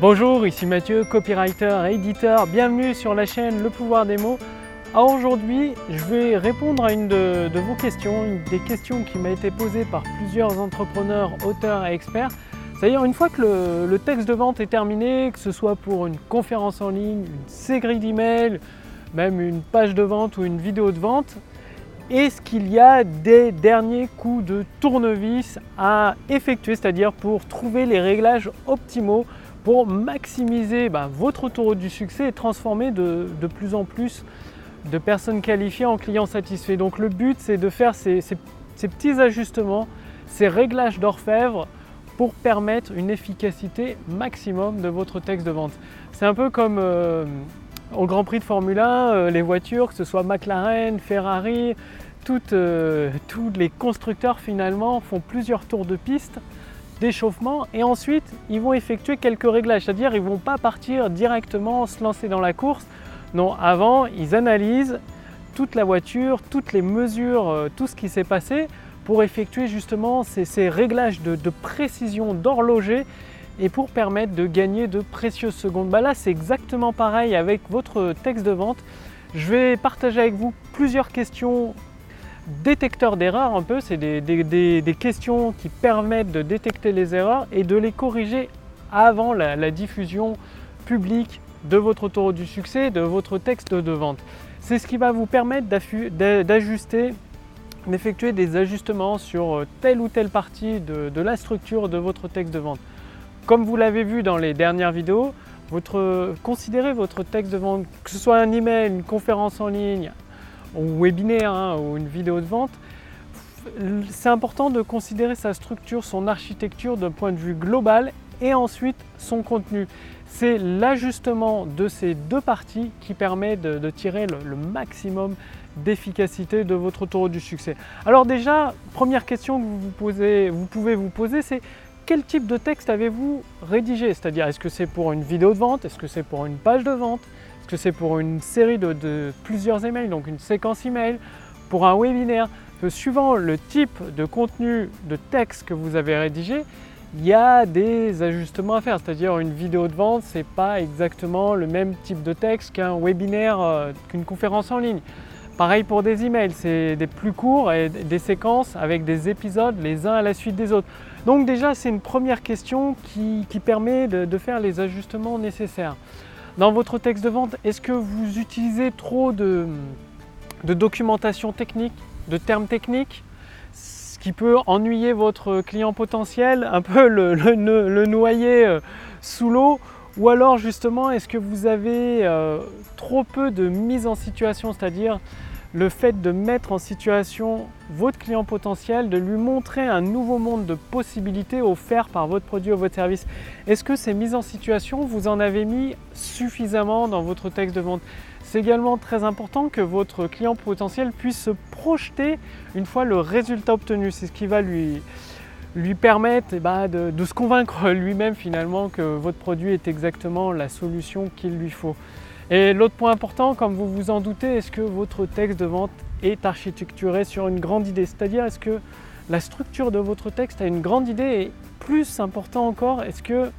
Bonjour, ici Mathieu, copywriter et éditeur. Bienvenue sur la chaîne Le pouvoir des mots. Alors aujourd'hui, je vais répondre à une de, vos questions, une des questions qui m'a été posée par plusieurs entrepreneurs, auteurs et experts. C'est-à-dire une fois que le, texte de vente est terminé, que ce soit pour une conférence en ligne, une série d'emails, même une page de vente ou une vidéo de vente, est-ce qu'il y a des derniers coups de tournevis à effectuer, c'est-à-dire pour trouver les réglages optimaux pour maximiser bah, votre taux du succès et transformer de, plus en plus de personnes qualifiées en clients satisfaits. Donc le but c'est de faire ces, petits ajustements, ces réglages d'orfèvre pour permettre une efficacité maximum de votre texte de vente. C'est un peu comme euh, au Grand Prix de Formule 1, euh, les voitures, que ce soit McLaren, Ferrari, euh, tous les constructeurs finalement font plusieurs tours de piste d'échauffement et ensuite ils vont effectuer quelques réglages, c'est-à-dire ils ne vont pas partir directement se lancer dans la course. Non, avant ils analysent toute la voiture, toutes les mesures, euh, tout ce qui s'est passé pour effectuer justement ces, réglages de, précision d'horloger et pour permettre de gagner de précieuses secondes. Bah là c'est exactement pareil avec votre texte de vente. Je vais partager avec vous plusieurs questions détecteur d'erreurs un peu, c'est des, questions qui permettent de détecter les erreurs et de les corriger avant la, diffusion publique de votre taux du succès, de votre texte de vente. C'est ce qui va vous permettre d'ajuster, d'effectuer des ajustements sur euh, telle ou telle partie de, la structure de votre texte de vente. Comme vous l'avez vu dans les dernières vidéos, considérez votre texte de vente, que ce soit un email, une conférence en ligne, ou webinaire hein, ou une vidéo de vente, c'est important de considérer sa structure, son architecture d'un point de vue global et ensuite son contenu. C'est l'ajustement de ces deux parties qui permet de, tirer le, maximum d'efficacité de votre tour du succès. Alors déjà, première question que vous, pouvez vous poser, c'est quel type de texte avez-vous rédigé? C'est-à-dire, est-ce que c'est pour une vidéo de vente? Est-ce que c'est pour une page de vente? Que c'est pour une série de, plusieurs emails, donc une séquence email, pour un webinaire, suivant le type de contenu de texte que vous avez rédigé, il y a des ajustements à faire. C'est-à-dire une vidéo de vente, c'est pas exactement le même type de texte qu'un webinaire, euh, qu'une conférence en ligne. Pareil pour des emails, c'est des plus courts et des séquences avec des épisodes les uns à la suite des autres. Donc déjà, c'est une première question qui, permet de faire les ajustements nécessaires. Dans votre texte de vente, est-ce que vous utilisez trop de, documentation technique, de termes techniques ce qui peut ennuyer votre client potentiel, un peu le, noyer euh, sous l'eau? Ou alors justement, est-ce que vous avez euh, trop peu de mise en situation, c'est-à-dire le fait de mettre en situation votre client potentiel, de lui montrer un nouveau monde de possibilités offertes par votre produit ou votre service. Est-ce que ces mises en situation, vous en avez mis suffisamment dans votre texte de vente? C'est également très important que votre client potentiel puisse se projeter une fois le résultat obtenu. C'est ce qui va lui, permettre eh ben, de se convaincre lui-même finalement que votre produit est exactement la solution qu'il lui faut. Et l'autre point important, comme vous vous en doutez, est-ce que votre texte de vente est architecturé sur une grande idée? C'est-à-dire, est-ce que la structure de votre texte a une grande idée Et plus important encore, est-ce que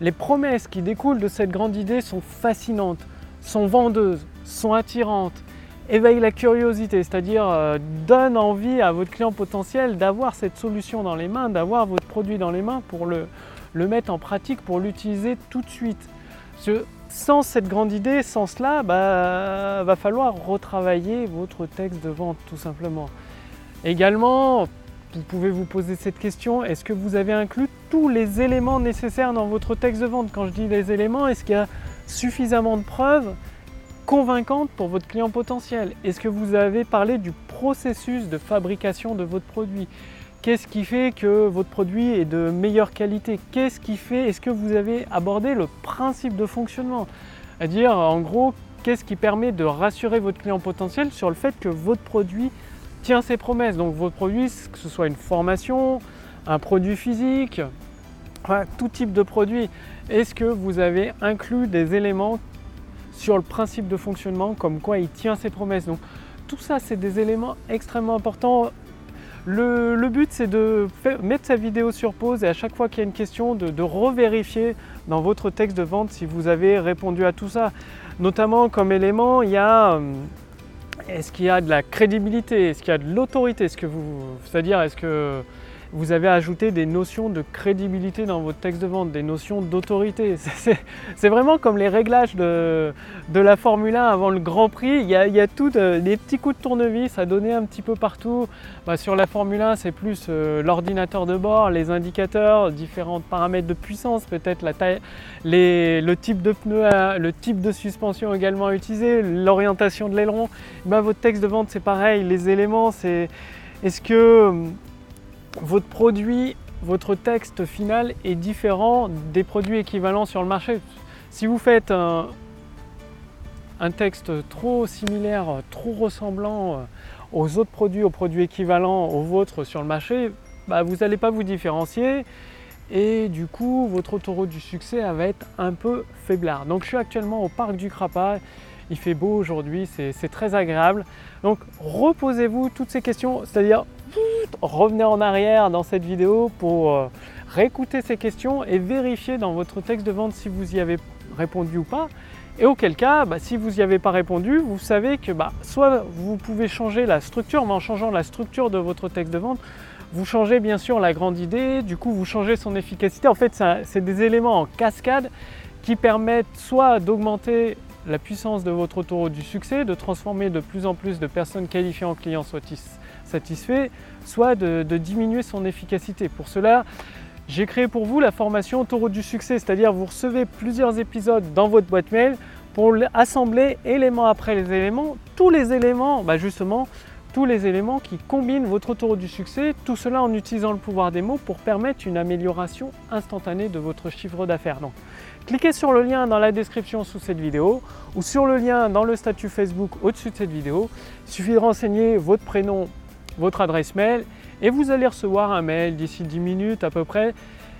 les promesses qui découlent de cette grande idée sont fascinantes, sont vendeuses, sont attirantes, éveillent la curiosité, c'est-à-dire euh, donnent envie à votre client potentiel d'avoir cette solution dans les mains, d'avoir votre produit dans les mains pour le, le mettre en pratique, pour l'utiliser tout de suite sans cette grande idée, sans cela, bah, va falloir retravailler votre texte de vente tout simplement. Également, vous pouvez vous poser cette question, est-ce que vous avez inclus tous les éléments nécessaires dans votre texte de vente? Quand je dis les éléments, est-ce qu'il y a suffisamment de preuves convaincantes pour votre client potentiel? Est-ce que vous avez parlé du processus de fabrication de votre produit? Qu'est-ce qui fait que votre produit est de meilleure qualité? Qu'est-ce qui fait Est-ce que vous avez abordé le principe de fonctionnement? C'est-à-dire, en gros, qu'est-ce qui permet de rassurer votre client potentiel sur le fait que votre produit tient ses promesses? Donc, votre produit, que ce soit une formation, un produit physique, tout type de produit, est-ce que vous avez inclus des éléments sur le principe de fonctionnement, comme quoi il tient ses promesses? Donc, tout ça, c'est des éléments extrêmement importants Le, but c'est de mettre sa vidéo sur pause et à chaque fois qu'il y a une question de, de revérifier dans votre texte de vente si vous avez répondu à tout ça. Notamment comme élément, il y a euh, est-ce qu'il y a de la crédibilité, est-ce qu'il y a de l'autorité, ce que vous, c'est-à-dire est-ce que vous avez ajouté des notions de crédibilité dans votre texte de vente, des notions d'autorité. C'est vraiment comme les réglages de, la Formule 1 avant le Grand Prix. Il y a, tout euh, des petits coups de tournevis à donner un petit peu partout. Bah, sur la Formule 1, c'est plus euh, l'ordinateur de bord, les indicateurs, différents paramètres de puissance, peut-être la taille, le type de pneu, le type de suspension également utilisé, l'orientation de l'aileron. Bah, votre texte de vente, c'est pareil. Les éléments, c'est est-ce que votre produit, votre texte final est différent des produits équivalents sur le marché. Si vous faites un, texte trop similaire, trop ressemblant euh, aux autres produits, aux produits équivalents aux vôtres sur le marché, bah, vous n'allez pas vous différencier et du coup votre autoroute du succès va être un peu faiblard. Donc je suis actuellement au parc du Crapa, il fait beau aujourd'hui, c'est très agréable. Donc reposez-vous toutes ces questions, c'est-à-dire revenez en arrière dans cette vidéo pour euh, réécouter ces questions et vérifier dans votre texte de vente si vous y avez répondu ou pas. Et auquel cas, bah, si vous n'y avez pas répondu, vous savez que bah, soit vous pouvez changer la structure, mais en changeant la structure de votre texte de vente, vous changez bien sûr la grande idée, du coup vous changez son efficacité. En fait, c'est des éléments en cascade qui permettent soit d'augmenter la puissance de votre autoroute du succès, de transformer de plus en plus de personnes qualifiées en clients soit de, diminuer son efficacité. Pour cela, j'ai créé pour vous la formation autoroute du succès, c'est-à-dire vous recevez plusieurs épisodes dans votre boîte mail pour assembler éléments après les éléments, tous les éléments, bah justement, tous les éléments qui combinent votre autoroute du succès, tout cela en utilisant le pouvoir des mots pour permettre une amélioration instantanée de votre chiffre d'affaires. Donc, cliquez sur le lien dans la description sous cette vidéo ou sur le lien dans le statut Facebook au-dessus de cette vidéo. Il suffit de renseigner votre prénom, votre adresse mail et vous allez recevoir un mail d'ici 10 minutes à peu près.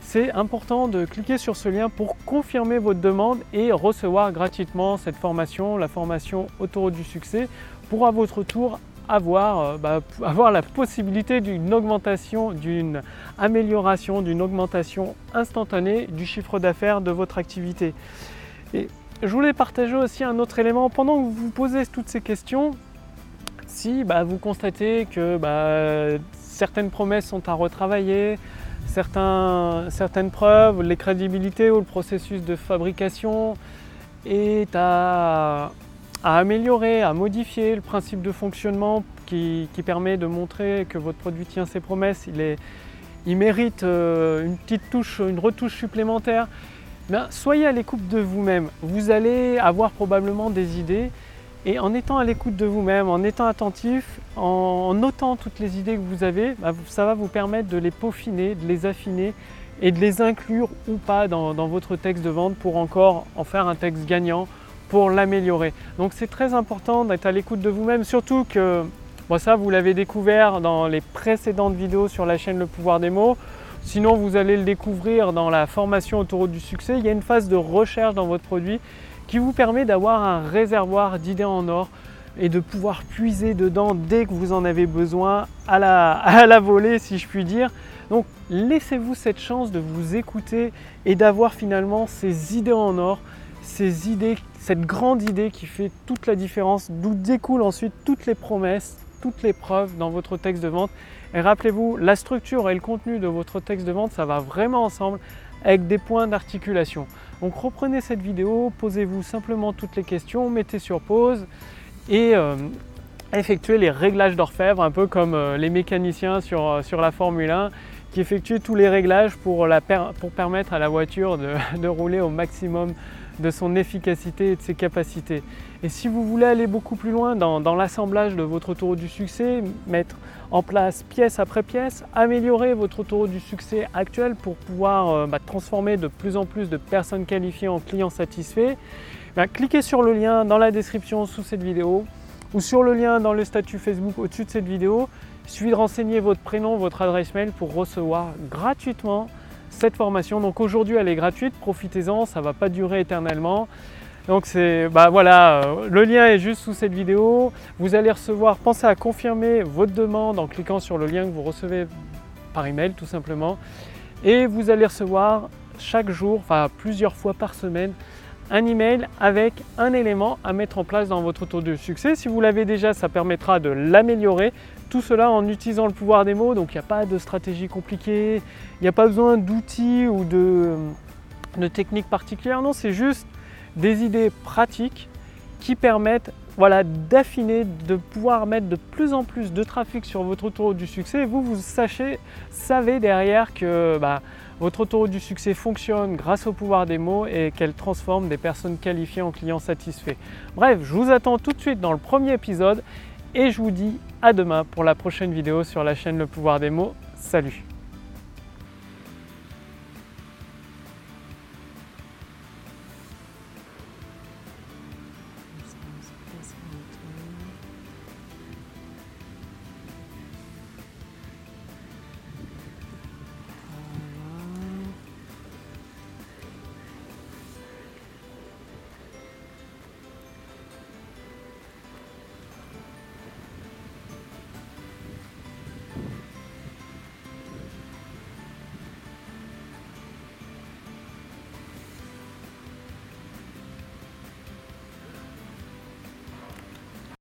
C'est important de cliquer sur ce lien pour confirmer votre demande et recevoir gratuitement cette formation, la formation Autoroute du succès, pour à votre tour avoir, euh, bah, avoir la possibilité d'une augmentation, d'une amélioration, d'une augmentation instantanée du chiffre d'affaires de votre activité. Et je voulais partager aussi un autre élément. Pendant que vous posez toutes ces questions, si bah, vous constatez que bah, certaines promesses sont à retravailler, certaines preuves, les crédibilités ou le processus de fabrication est à améliorer, à modifier le principe de fonctionnement qui, permet de montrer que votre produit tient ses promesses, il, mérite euh, une petite touche, une retouche supplémentaire, soyez à l'écoute de vous-même. Vous allez avoir probablement des idées et en étant à l'écoute de vous-même, en étant attentif, en notant toutes les idées que vous avez, bah, ça va vous permettre de les peaufiner, de les affiner et de les inclure ou pas dans votre texte de vente pour encore en faire un texte gagnant pour l'améliorer. Donc c'est très important d'être à l'écoute de vous-même, surtout que bon, ça vous l'avez découvert dans les précédentes vidéos sur la chaîne Le Pouvoir des mots. Sinon vous allez le découvrir dans la formation autoroute du succès. Il y a une phase de recherche dans votre produit qui vous permet d'avoir un réservoir d'idées en or et de pouvoir puiser dedans dès que vous en avez besoin à la, à la volée si je puis dire. Donc laissez-vous cette chance de vous écouter et d'avoir finalement ces idées en or ces idées, cette grande idée qui fait toute la différence, d'où découlent ensuite toutes les promesses, toutes les preuves dans votre texte de vente. Et rappelez-vous, la structure et le contenu de votre texte de vente, ça va vraiment ensemble avec des points d'articulation. Donc reprenez cette vidéo, posez-vous simplement toutes les questions, mettez sur pause et euh, effectuez les réglages d'orfèvre, un peu comme euh, les mécaniciens sur, euh, sur la Formule 1 qui tous les réglages pour, la pour permettre à la voiture de, de rouler au maximum de son efficacité et de ses capacités. Et si vous voulez aller beaucoup plus loin dans, l'assemblage de votre autoroute du succès, mettre en place pièce après pièce, améliorer votre autoroute du succès actuel pour pouvoir euh, bah, transformer de plus en plus de personnes qualifiées en clients satisfaits, bah, cliquez sur le lien dans la description sous cette vidéo ou sur le lien dans le statut Facebook au-dessus de cette vidéo. Il suffit de renseigner votre prénom, votre adresse mail pour recevoir gratuitement cette formation. Donc aujourd'hui elle est gratuite, profitez-en, ça ne va pas durer éternellement. Donc c'est bah voilà, euh, le lien est juste sous cette vidéo. Vous allez recevoir, pensez à confirmer votre demande en cliquant sur le lien que vous recevez par email tout simplement. Et vous allez recevoir chaque jour, enfin plusieurs fois par semaine, un email avec un élément à mettre en place dans votre taux de succès. Si vous l'avez déjà, ça permettra de l'améliorer. Tout cela en utilisant le pouvoir des mots, donc il n'y a pas de stratégie compliquée, il n'y a pas besoin d'outils ou de, de techniques particulières. Non, c'est juste des idées pratiques qui permettent voilà, d'affiner, de pouvoir mettre de plus en plus de trafic sur votre autoroute du succès. Vous, vous sachez, savez derrière que bah, votre autoroute du succès fonctionne grâce au pouvoir des mots et qu'elle transforme des personnes qualifiées en clients satisfaits. Bref, je vous attends tout de suite dans le premier épisode et je vous dis à demain pour la prochaine vidéo sur la chaîne Le pouvoir des mots. Salut